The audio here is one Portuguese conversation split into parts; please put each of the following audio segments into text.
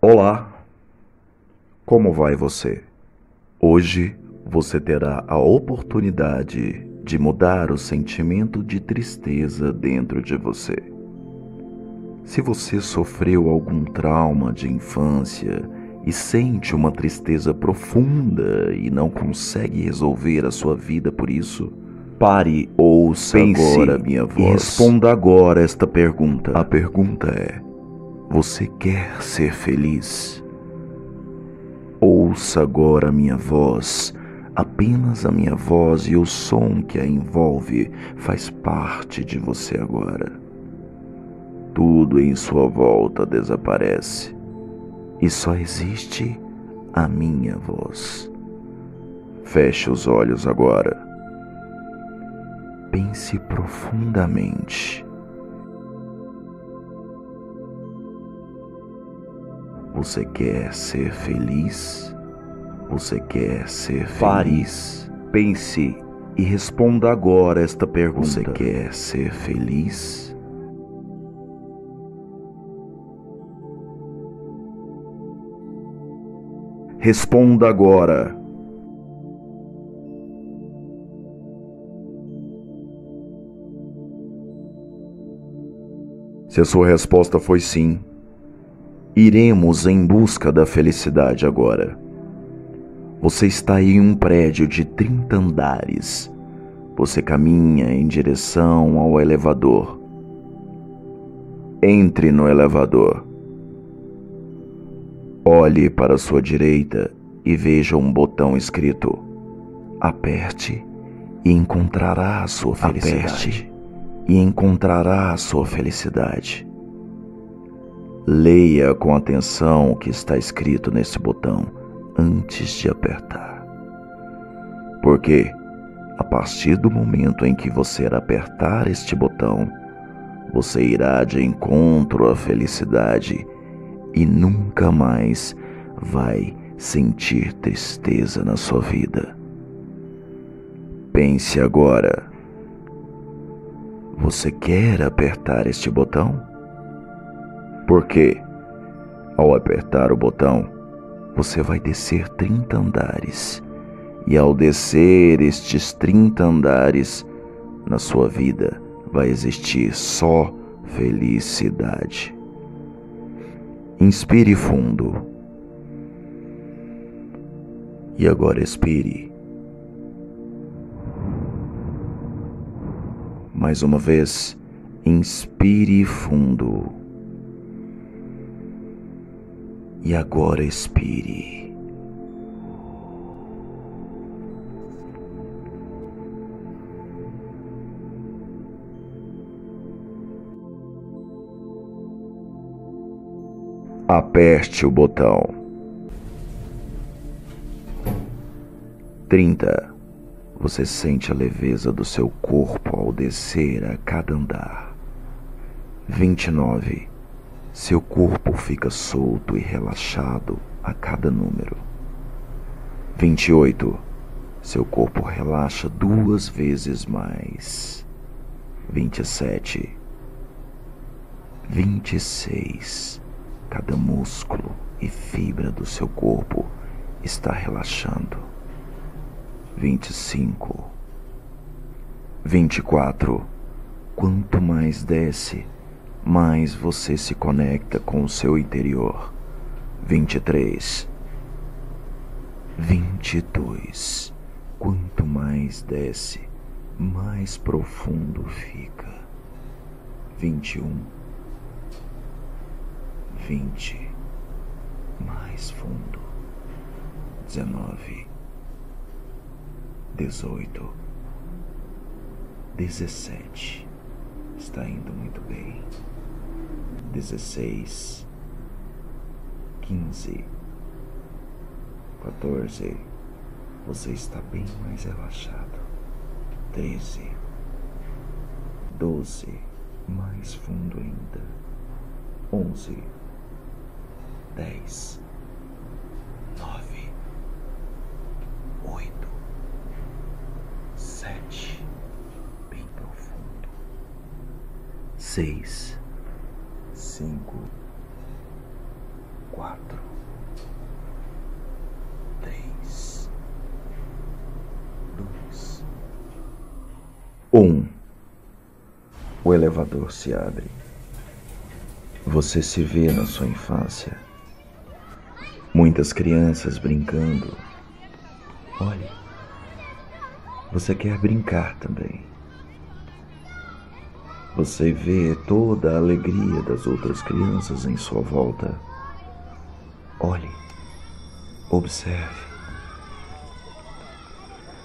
Olá, como vai você? Hoje você terá a oportunidade de mudar o sentimento de tristeza dentro de você. Se você sofreu algum trauma de infância e sente uma tristeza profunda e não consegue resolver a sua vida por isso, pare, ouça Pense agora minha voz e responda agora esta pergunta. A pergunta é: Você quer ser feliz? Ouça agora minha voz. Apenas a minha voz e o som que a envolve faz parte de você agora tudo em sua volta desaparece e só existe a minha voz. Feche os olhos agora. Pense profundamente. Você quer ser feliz? Você quer ser feliz? Pare, pense e responda agora esta pergunta. Você quer ser feliz? Responda agora. Se a sua resposta foi sim, iremos em busca da felicidade agora. Você está em um prédio de 30 andares. Você caminha em direção ao elevador. Entre no elevador. Olhe para sua direita e veja um botão escrito: Aperte e encontrará a sua felicidade. Aperte e encontrará a sua felicidade. Leia com atenção o que está escrito nesse botão antes de apertar. Porque, a partir do momento em que você apertar este botão, você irá de encontro à felicidade e nunca mais vai sentir tristeza na sua vida. Pense agora. Você quer apertar este botão? Porque, ao apertar o botão, você vai descer 30 andares. E ao descer estes 30 andares, na sua vida vai existir só felicidade. Inspire fundo. E agora expire. Mais uma vez, inspire fundo. E agora expire. aperte o botão. 30. Você sente a leveza do seu corpo ao descer a cada andar. 29. Seu corpo fica solto e relaxado a cada número. 28. Seu corpo relaxa duas vezes mais. 27. 26. Cada músculo e fibra do seu corpo está relaxando. 25. 24. Quanto mais desce, mais você se conecta com o seu interior. 23. 22. Quanto mais desce, mais profundo fica. 21 vinte, mais fundo, dezenove, dezoito, dezessete, está indo muito bem, dezesseis, quinze, quatorze, você está bem mais relaxado, treze, doze, mais fundo ainda, onze dez, nove, oito, sete, bem profundo, seis, cinco, quatro, três, dois, um. O elevador se abre. Você se vê na sua infância. Muitas crianças brincando. Olhe, você quer brincar também. Você vê toda a alegria das outras crianças em sua volta. Olhe, observe.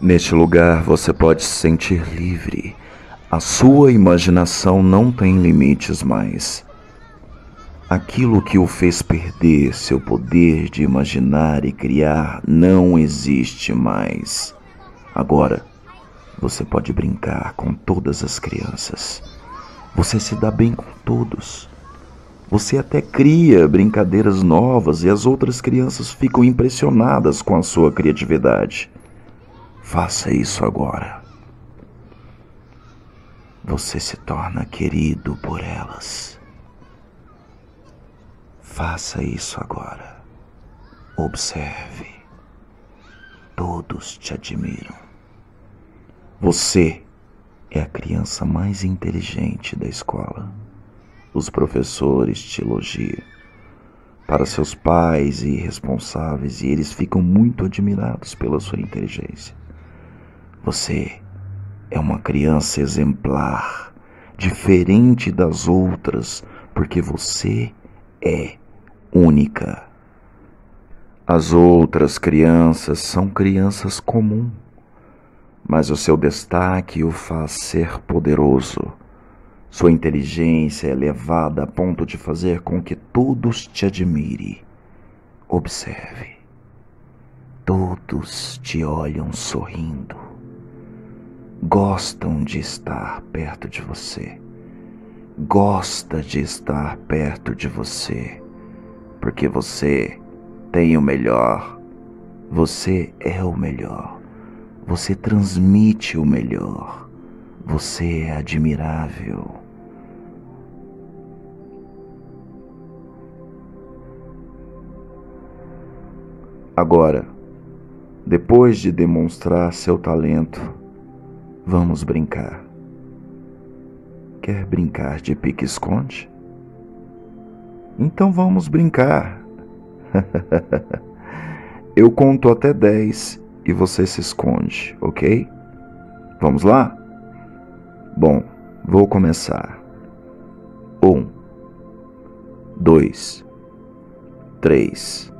Neste lugar você pode se sentir livre. A sua imaginação não tem limites mais. Aquilo que o fez perder seu poder de imaginar e criar não existe mais. Agora, você pode brincar com todas as crianças. Você se dá bem com todos. Você até cria brincadeiras novas e as outras crianças ficam impressionadas com a sua criatividade. Faça isso agora. Você se torna querido por elas. Faça isso agora. Observe. Todos te admiram. Você é a criança mais inteligente da escola. Os professores te elogiam. Para seus pais e responsáveis, e eles ficam muito admirados pela sua inteligência. Você é uma criança exemplar, diferente das outras, porque você é única. As outras crianças são crianças comuns, mas o seu destaque o faz ser poderoso. Sua inteligência é elevada a ponto de fazer com que todos te admirem. Observe. Todos te olham sorrindo. Gostam de estar perto de você. Gosta de estar perto de você porque você tem o melhor. Você é o melhor. Você transmite o melhor. Você é admirável. Agora, depois de demonstrar seu talento, vamos brincar. Quer brincar de pique-esconde? Então vamos brincar. Eu conto até dez e você se esconde, ok? Vamos lá? Bom, vou começar. Um, dois, três,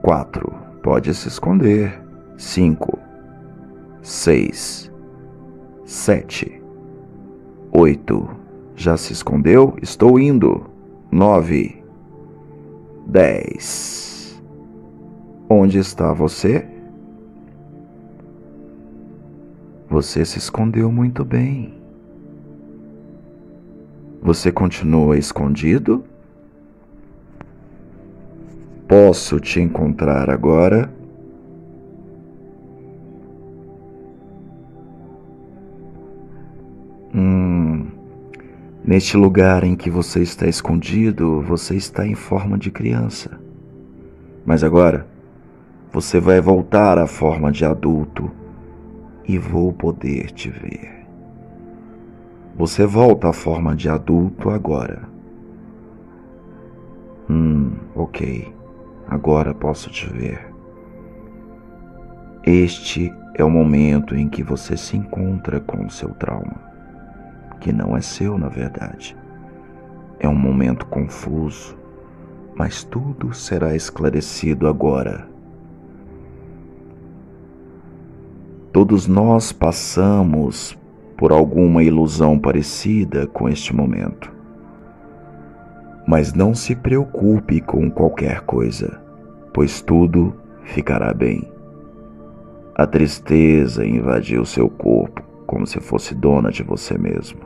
quatro. Pode se esconder. Cinco, seis, sete, oito. Já se escondeu? Estou indo nove, dez. Onde está você? Você se escondeu muito bem. Você continua escondido? Posso te encontrar agora? Neste lugar em que você está escondido, você está em forma de criança. Mas agora, você vai voltar à forma de adulto e vou poder te ver. Você volta à forma de adulto agora. Hum, ok. Agora posso te ver. Este é o momento em que você se encontra com o seu trauma que não é seu, na verdade. É um momento confuso, mas tudo será esclarecido agora. Todos nós passamos por alguma ilusão parecida com este momento. Mas não se preocupe com qualquer coisa, pois tudo ficará bem. A tristeza invadiu seu corpo como se fosse dona de você mesmo.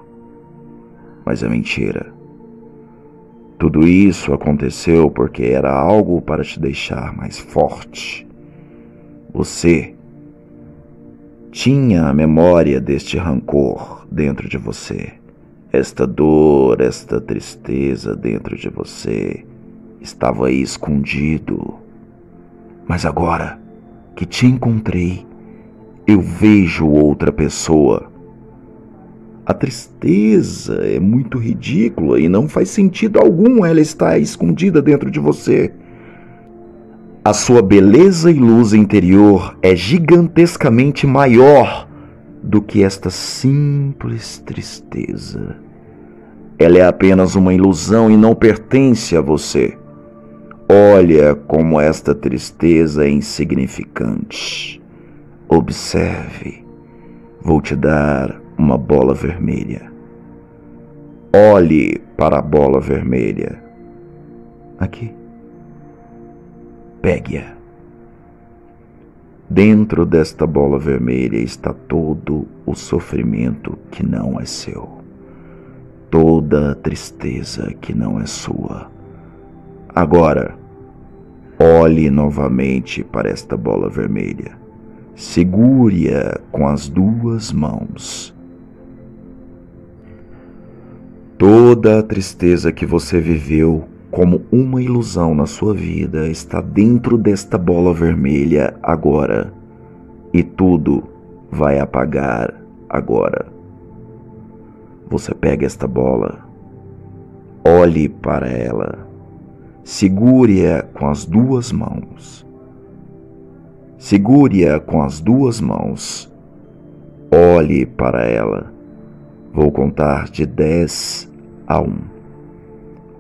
Mas é mentira. Tudo isso aconteceu porque era algo para te deixar mais forte. Você tinha a memória deste rancor dentro de você, esta dor, esta tristeza dentro de você, estava aí escondido. Mas agora que te encontrei, eu vejo outra pessoa. A tristeza é muito ridícula e não faz sentido algum ela estar escondida dentro de você. A sua beleza e luz interior é gigantescamente maior do que esta simples tristeza. Ela é apenas uma ilusão e não pertence a você. Olha como esta tristeza é insignificante. Observe. Vou te dar uma bola vermelha. Olhe para a bola vermelha. Aqui. Pegue-a. Dentro desta bola vermelha está todo o sofrimento que não é seu, toda a tristeza que não é sua. Agora, olhe novamente para esta bola vermelha. Segure-a com as duas mãos. Toda a tristeza que você viveu como uma ilusão na sua vida está dentro desta bola vermelha agora. E tudo vai apagar agora. Você pega esta bola, olhe para ela, segure-a com as duas mãos. Segure-a com as duas mãos. Olhe para ela. Vou contar de dez a um.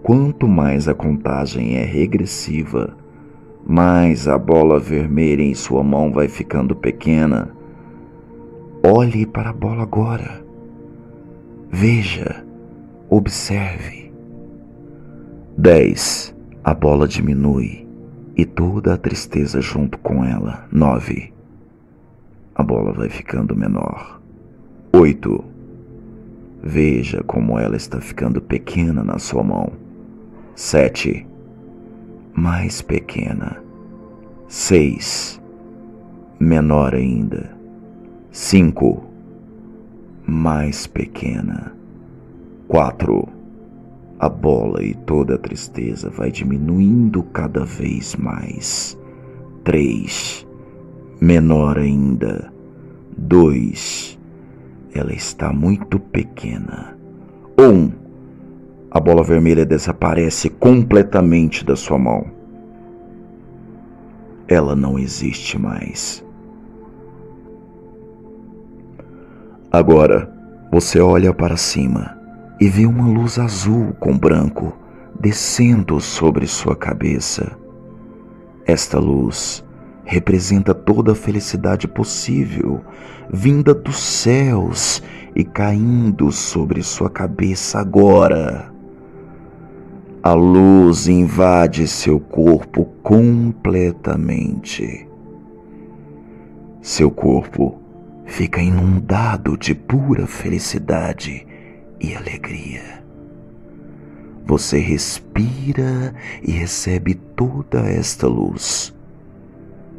Quanto mais a contagem é regressiva, mais a bola vermelha em sua mão vai ficando pequena. Olhe para a bola agora. Veja, observe. 10. A bola diminui e toda a tristeza junto com ela. 9. A bola vai ficando menor. 8. Veja como ela está ficando pequena na sua mão sete, mais pequena, seis, menor ainda, cinco, mais pequena, quatro. A bola e toda a tristeza vai diminuindo cada vez mais. Três, menor ainda. Dois, ela está muito pequena. Um, a bola vermelha desaparece completamente da sua mão. Ela não existe mais. Agora, você olha para cima e vê uma luz azul com branco descendo sobre sua cabeça. Esta luz representa toda a felicidade possível vinda dos céus e caindo sobre sua cabeça agora. A luz invade seu corpo completamente. Seu corpo fica inundado de pura felicidade e alegria. Você respira e recebe toda esta luz.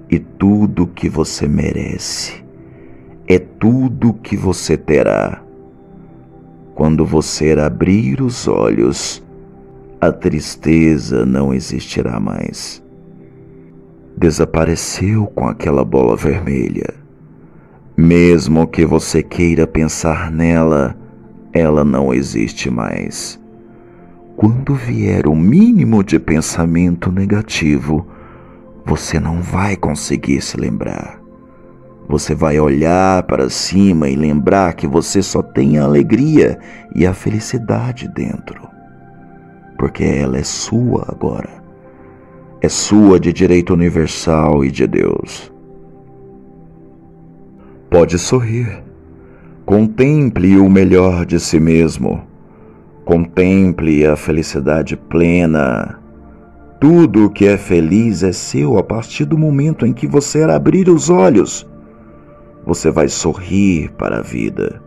E tudo que você merece é tudo que você terá. Quando você abrir os olhos, a tristeza não existirá mais. Desapareceu com aquela bola vermelha. Mesmo que você queira pensar nela, ela não existe mais. Quando vier o mínimo de pensamento negativo, você não vai conseguir se lembrar. Você vai olhar para cima e lembrar que você só tem a alegria e a felicidade dentro porque ela é sua agora. É sua de direito universal e de Deus. Pode sorrir. Contemple o melhor de si mesmo. Contemple a felicidade plena. Tudo o que é feliz é seu a partir do momento em que você abrir os olhos. Você vai sorrir para a vida.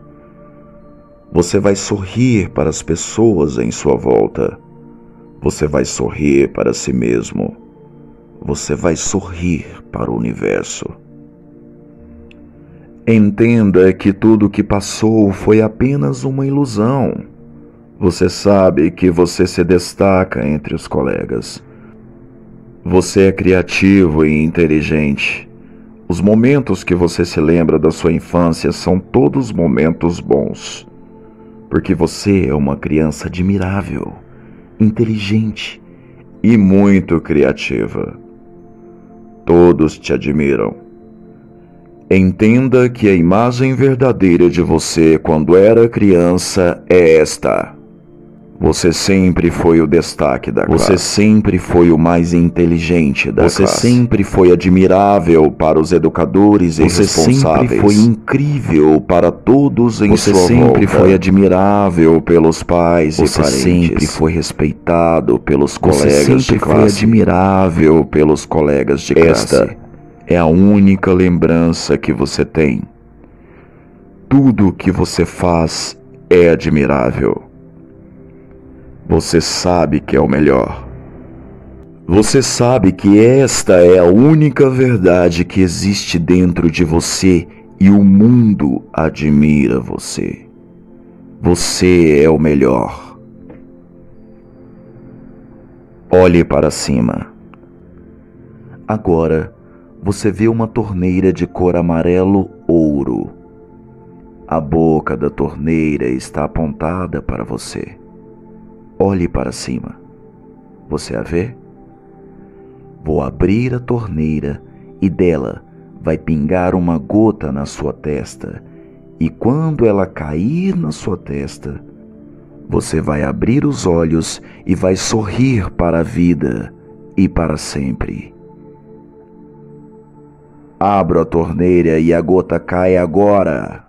Você vai sorrir para as pessoas em sua volta. Você vai sorrir para si mesmo. Você vai sorrir para o universo. Entenda que tudo o que passou foi apenas uma ilusão. Você sabe que você se destaca entre os colegas. Você é criativo e inteligente. Os momentos que você se lembra da sua infância são todos momentos bons, porque você é uma criança admirável, inteligente e muito criativa. Todos te admiram. Entenda que a imagem verdadeira de você quando era criança é esta. Você sempre foi o destaque da classe. Você sempre foi o mais inteligente da Você classe. sempre foi admirável para os educadores e Você responsáveis. Você sempre foi incrível para todos em Você sua volta. Você sempre foi admirável pelos pais Você e parentes. Você sempre foi respeitado pelos colegas de classe. Você sempre foi admirável pelos colegas de classe. Esta é a única lembrança que você tem. Tudo o que você faz é admirável. Você sabe que é o melhor. Você sabe que esta é a única verdade que existe dentro de você e o mundo admira você. Você é o melhor. Olhe para cima. Agora você vê uma torneira de cor amarelo ouro. A boca da torneira está apontada para você. Olhe para cima. Você a vê? Vou abrir a torneira e dela vai pingar uma gota na sua testa. E quando ela cair na sua testa, você vai abrir os olhos e vai sorrir para a vida e para sempre. Abro a torneira e a gota cai agora.